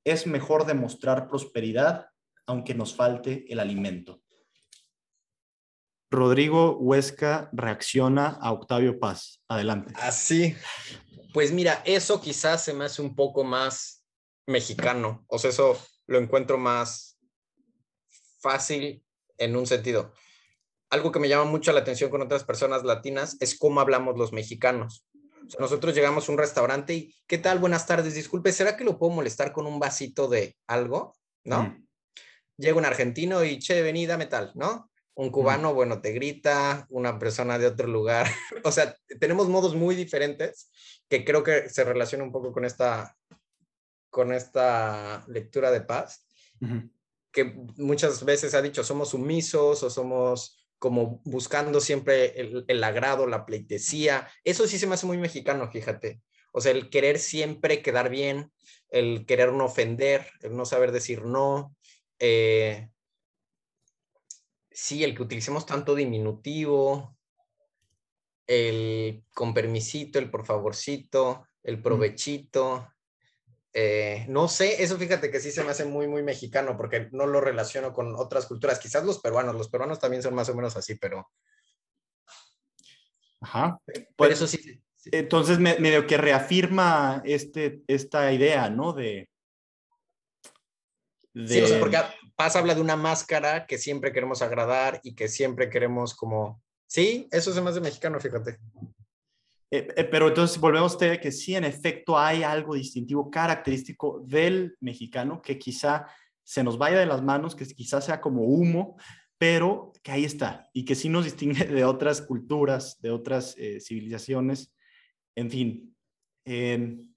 Es mejor demostrar prosperidad aunque nos falte el alimento. Rodrigo Huesca reacciona a Octavio Paz. Adelante. Así. Pues mira, eso quizás se me hace un poco más mexicano. O sea, eso lo encuentro más fácil en un sentido. Algo que me llama mucho la atención con otras personas latinas es cómo hablamos los mexicanos nosotros llegamos a un restaurante y, ¿qué tal? Buenas tardes, disculpe, ¿será que lo puedo molestar con un vasito de algo? ¿No? Mm. Llega un argentino y, che, vení, dame tal, ¿no? Un mm. cubano, bueno, te grita, una persona de otro lugar. o sea, tenemos modos muy diferentes que creo que se relaciona un poco con esta, con esta lectura de paz, que muchas veces ha dicho, somos sumisos o somos como buscando siempre el, agrado, la pleitesía. Eso sí se me hace muy mexicano, fíjate. O sea, el querer siempre quedar bien, el querer no ofender, el no saber decir no. Eh, sí, el que utilicemos tanto diminutivo, el con permisito, el por favorcito, el provechito. Eh, no sé, eso fíjate que sí se me hace muy, muy mexicano porque no lo relaciono con otras culturas. Quizás los peruanos, los peruanos también son más o menos así, pero... Ajá. Pues, eso sí, Entonces, medio que reafirma este, esta idea, ¿no? De... Sí, porque Paz habla de una máscara que siempre queremos agradar y que siempre queremos como... Sí, eso se me hace mexicano, fíjate. Eh, eh, pero entonces volvemos a que sí, en efecto, hay algo distintivo, característico del mexicano que quizá se nos vaya de las manos, que quizá sea como humo, pero que ahí está y que sí nos distingue de otras culturas, de otras eh, civilizaciones. En fin, em,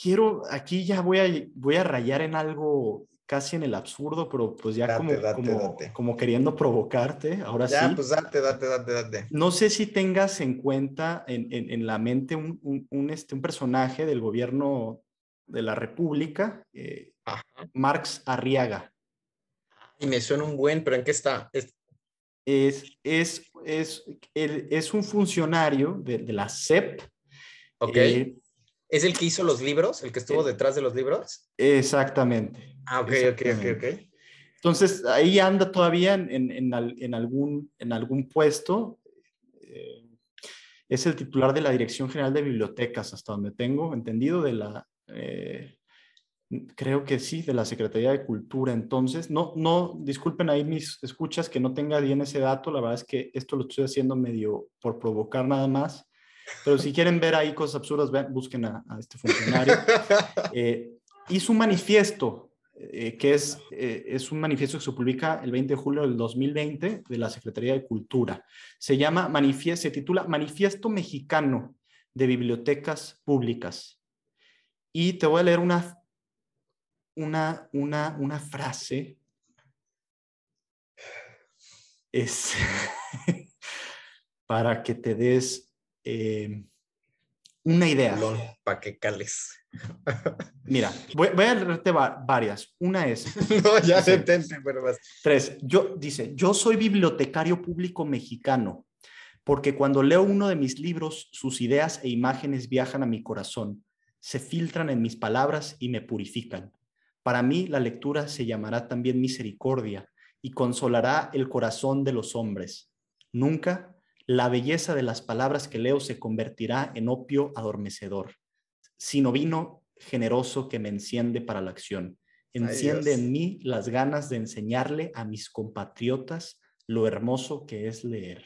quiero, aquí ya voy a, voy a rayar en algo casi en el absurdo, pero pues ya como, como, queriendo provocarte, ahora sí. Ya, pues date, date, date, date. No sé si tengas en cuenta en, en, la mente un, un, este, un personaje del gobierno de la República, eh, Marx Arriaga. Y me suena un buen, pero ¿en qué está? Es, es, es, es, es un funcionario de, de la CEP. Ok. Eh, ¿Es el que hizo los libros? ¿El que estuvo eh, detrás de los libros? Exactamente. Ah, ok, ok, ok, ok. Entonces, ahí anda todavía en, algún, en algún puesto. Eh, es el titular de la Dirección General de Bibliotecas, hasta donde tengo entendido, de la, eh, creo que sí, de la Secretaría de Cultura. Entonces, no, no, disculpen ahí mis escuchas que no tenga bien ese dato, la verdad es que esto lo estoy haciendo medio por provocar nada más, pero si quieren ver ahí cosas absurdas, busquen a, este funcionario. Eh, hizo un manifiesto eh, que es, eh, es un manifiesto que se publica el 20 de julio del 2020 de la Secretaría de Cultura. Se llama, manifiesto, se titula Manifiesto Mexicano de Bibliotecas Públicas. Y te voy a leer una, una, una, una frase. Es para que te des eh, una idea. Para que cales. Mira, voy, a leerte varias. Una es. no, ya se pero más. Tres. Yo, dice, yo soy bibliotecario público mexicano, porque cuando leo uno de mis libros, sus ideas e imágenes viajan a mi corazón, se filtran en mis palabras y me purifican. Para mí, la lectura se llamará también misericordia y consolará el corazón de los hombres. Nunca la belleza de las palabras que leo se convertirá en opio adormecedor sino vino generoso que me enciende para la acción. Enciende en mí las ganas de enseñarle a mis compatriotas lo hermoso que es leer.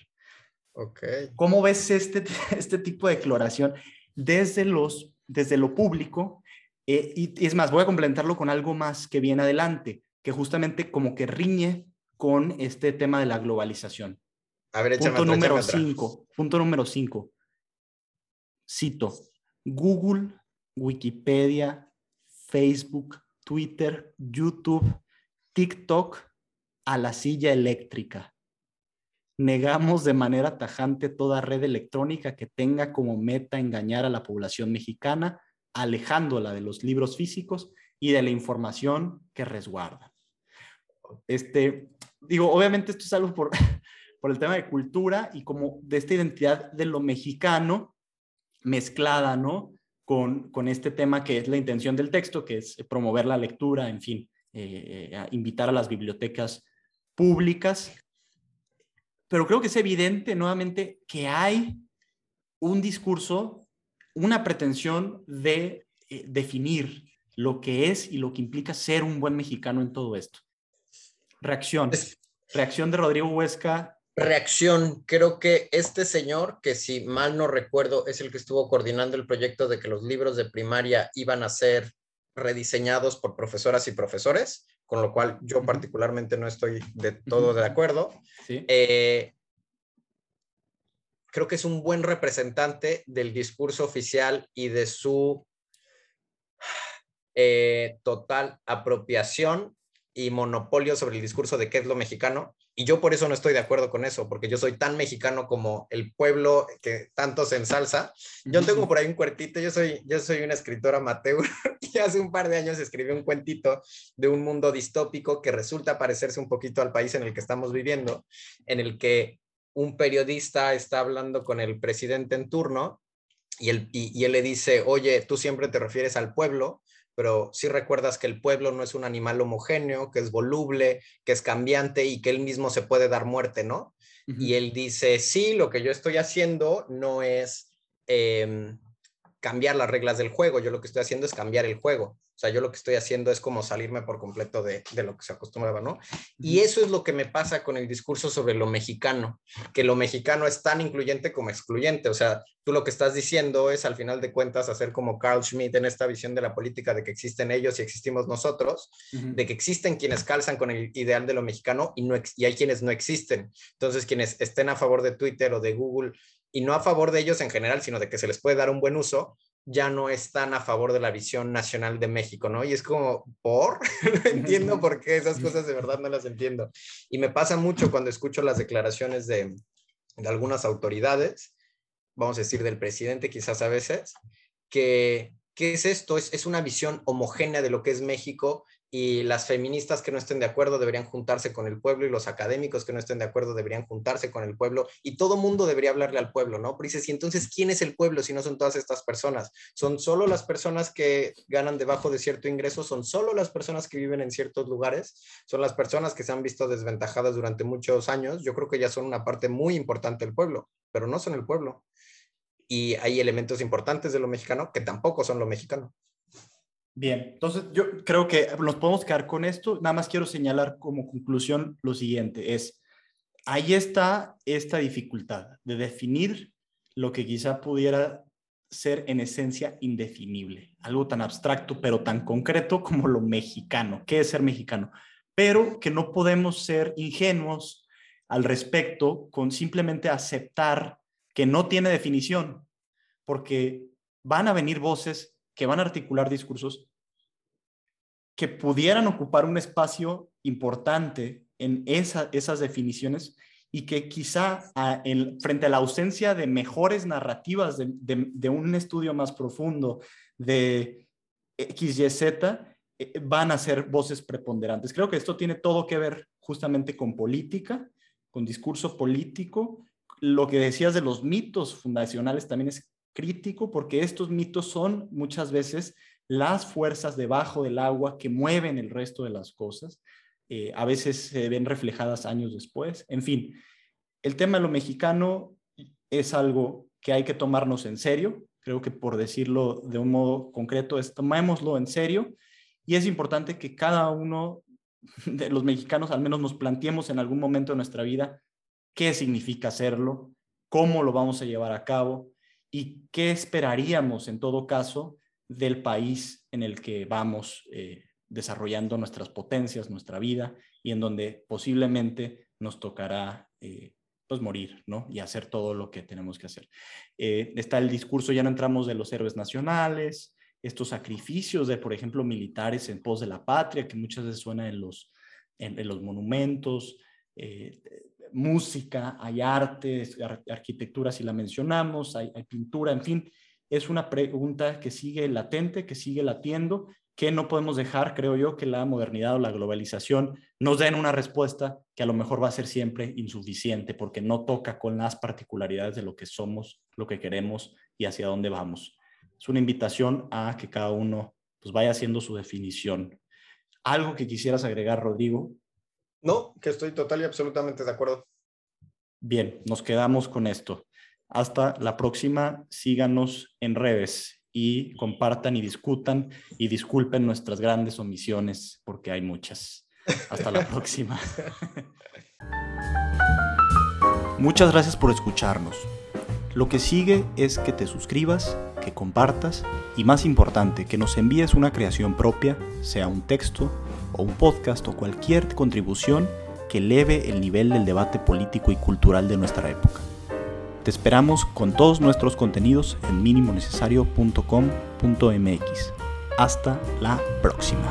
Okay. ¿Cómo ves este, este tipo de declaración desde, los, desde lo público? Eh, y, es más, voy a complementarlo con algo más que viene adelante, que justamente como que riñe con este tema de la globalización. A ver, punto número 5. Punto número 5. Cito, Google Wikipedia, Facebook, Twitter, YouTube, TikTok a la silla eléctrica. Negamos de manera tajante toda red electrónica que tenga como meta engañar a la población mexicana, alejándola de los libros físicos y de la información que resguarda. Este, digo, obviamente esto es algo por, por el tema de cultura y como de esta identidad de lo mexicano mezclada, ¿no? con, este tema que es la intención del texto, que es promover la lectura, en fin, eh, eh, invitar a las bibliotecas públicas. Pero creo que es evidente nuevamente que hay un discurso, una pretensión de eh, definir lo que es y lo que implica ser un buen mexicano en todo esto. Reacción. Reacción de Rodrigo Huesca reacción. Creo que este señor, que si mal no recuerdo, es el que estuvo coordinando el proyecto de que los libros de primaria iban a ser rediseñados por profesoras y profesores, con lo cual yo particularmente no estoy de todo de acuerdo. Eh, creo que es un buen representante del discurso oficial y de su eh, total apropiación y monopolio sobre el discurso de qué es lo mexicano. Y yo por eso no estoy de acuerdo con eso, porque yo soy tan mexicano como el pueblo que tanto se ensalza. Yo tengo por ahí un cuartito, yo soy, yo soy una escritora amateur y hace un par de años escribí un cuentito de un mundo distópico que resulta parecerse un poquito al país en el que estamos viviendo, en el que un periodista está hablando con el presidente en turno y él, y él le dice, oye, tú siempre te refieres al pueblo, pero sí recuerdas que el pueblo no es un animal homogéneo, que es voluble, que es cambiante y que él mismo se puede dar muerte, ¿no? Y él dice, sí, lo que yo estoy haciendo no es em, cambiar las reglas del juego, yo lo que estoy haciendo es cambiar el juego. O sea, yo lo que estoy haciendo es como salirme por completo de, lo que se acostumbraba, ¿no? Y eso es lo que me pasa con el discurso sobre lo mexicano, que lo mexicano es tan incluyente como excluyente. O sea, tú lo que estás diciendo es, al final de cuentas, hacer como Carl Schmitt en esta visión de la política de que existen ellos y existimos nosotros, de que existen quienes calzan con el ideal de lo mexicano y, no, y hay quienes no existen. Entonces, quienes estén a favor de Twitter o de Google y no a favor de ellos en general, sino de que se les puede dar un buen uso, ya no están a favor de la visión nacional de México, ¿no? Y es como, ¿por? no entiendo por qué esas cosas de verdad no las entiendo. Y me pasa mucho cuando escucho las declaraciones de, algunas autoridades, vamos a decir del presidente quizás a veces, que ¿qué es esto? Es, es una visión homogénea de lo que es México y las feministas que no estén de acuerdo deberían juntarse con el pueblo y los académicos que no estén de acuerdo deberían juntarse con el pueblo y todo mundo debería hablarle al pueblo, ¿no? Pero dices, ¿y entonces quién es el pueblo si no son todas estas personas? ¿Son solo las personas que ganan debajo de cierto ingreso? ¿Son solo las personas que viven en ciertos lugares? ¿Son las personas que se han visto desventajadas durante muchos años? Yo creo que ya son una parte muy importante del pueblo, pero no son el pueblo. Y hay elementos importantes de lo mexicano que tampoco son lo mexicano. Bien, entonces yo creo que nos podemos quedar con esto. Nada más quiero señalar como conclusión lo siguiente, es, ahí está esta dificultad de definir lo que quizá pudiera ser en esencia indefinible, algo tan abstracto pero tan concreto como lo mexicano. ¿Qué es ser mexicano? Pero que no podemos ser ingenuos al respecto con simplemente aceptar que no tiene definición, porque van a venir voces que van a articular discursos que pudieran ocupar un espacio importante en esas definiciones y que quizá frente a la ausencia de mejores narrativas, de, un estudio más profundo de XYZ, eh, van a ser voces preponderantes. Creo que esto tiene todo que ver justamente con política, con discurso político. Lo que decías de los mitos fundacionales también es crítico porque estos mitos son muchas veces las fuerzas debajo del agua que mueven el resto de las cosas. Eh, a veces se ven reflejadas años después. En fin, el tema de lo mexicano es algo que hay que tomarnos en serio. Creo que por decirlo de un modo concreto es tomémoslo en serio y es importante que cada uno de los mexicanos al menos nos planteemos en algún momento de nuestra vida qué significa hacerlo, cómo lo vamos a llevar a cabo, y qué esperaríamos en todo caso del país en el que vamos eh, desarrollando nuestras potencias, nuestra vida y en donde posiblemente nos tocará eh, pues morir, ¿no? Y hacer todo lo que tenemos que hacer. Eh, está el discurso, ya no entramos de los héroes nacionales, estos sacrificios de, por ejemplo, militares en pos de la patria, que muchas veces suena en los, en, los monumentos, música, hay arte, arquitectura si la mencionamos, hay, pintura, en fin, es una pregunta que sigue latente, que sigue latiendo, que no podemos dejar, creo yo, que la modernidad o la globalización nos den una respuesta que a lo mejor va a ser siempre insuficiente porque no toca con las particularidades de lo que somos, lo que queremos y hacia dónde vamos. Es una invitación a que cada uno pues, vaya haciendo su definición. ¿Algo que quisieras agregar, Rodrigo? No, que estoy total y absolutamente de acuerdo. Bien, nos quedamos con esto. Hasta la próxima, síganos en redes y compartan y discutan y disculpen nuestras grandes omisiones porque hay muchas. Hasta la próxima. Muchas gracias por escucharnos. Lo que sigue es que te suscribas, que compartas y más importante, que nos envíes una creación propia, sea un texto, o un podcast o cualquier contribución que eleve el nivel del debate político y cultural de nuestra época. Te esperamos con todos nuestros contenidos en minimonecesario.com.mx. Hasta la próxima.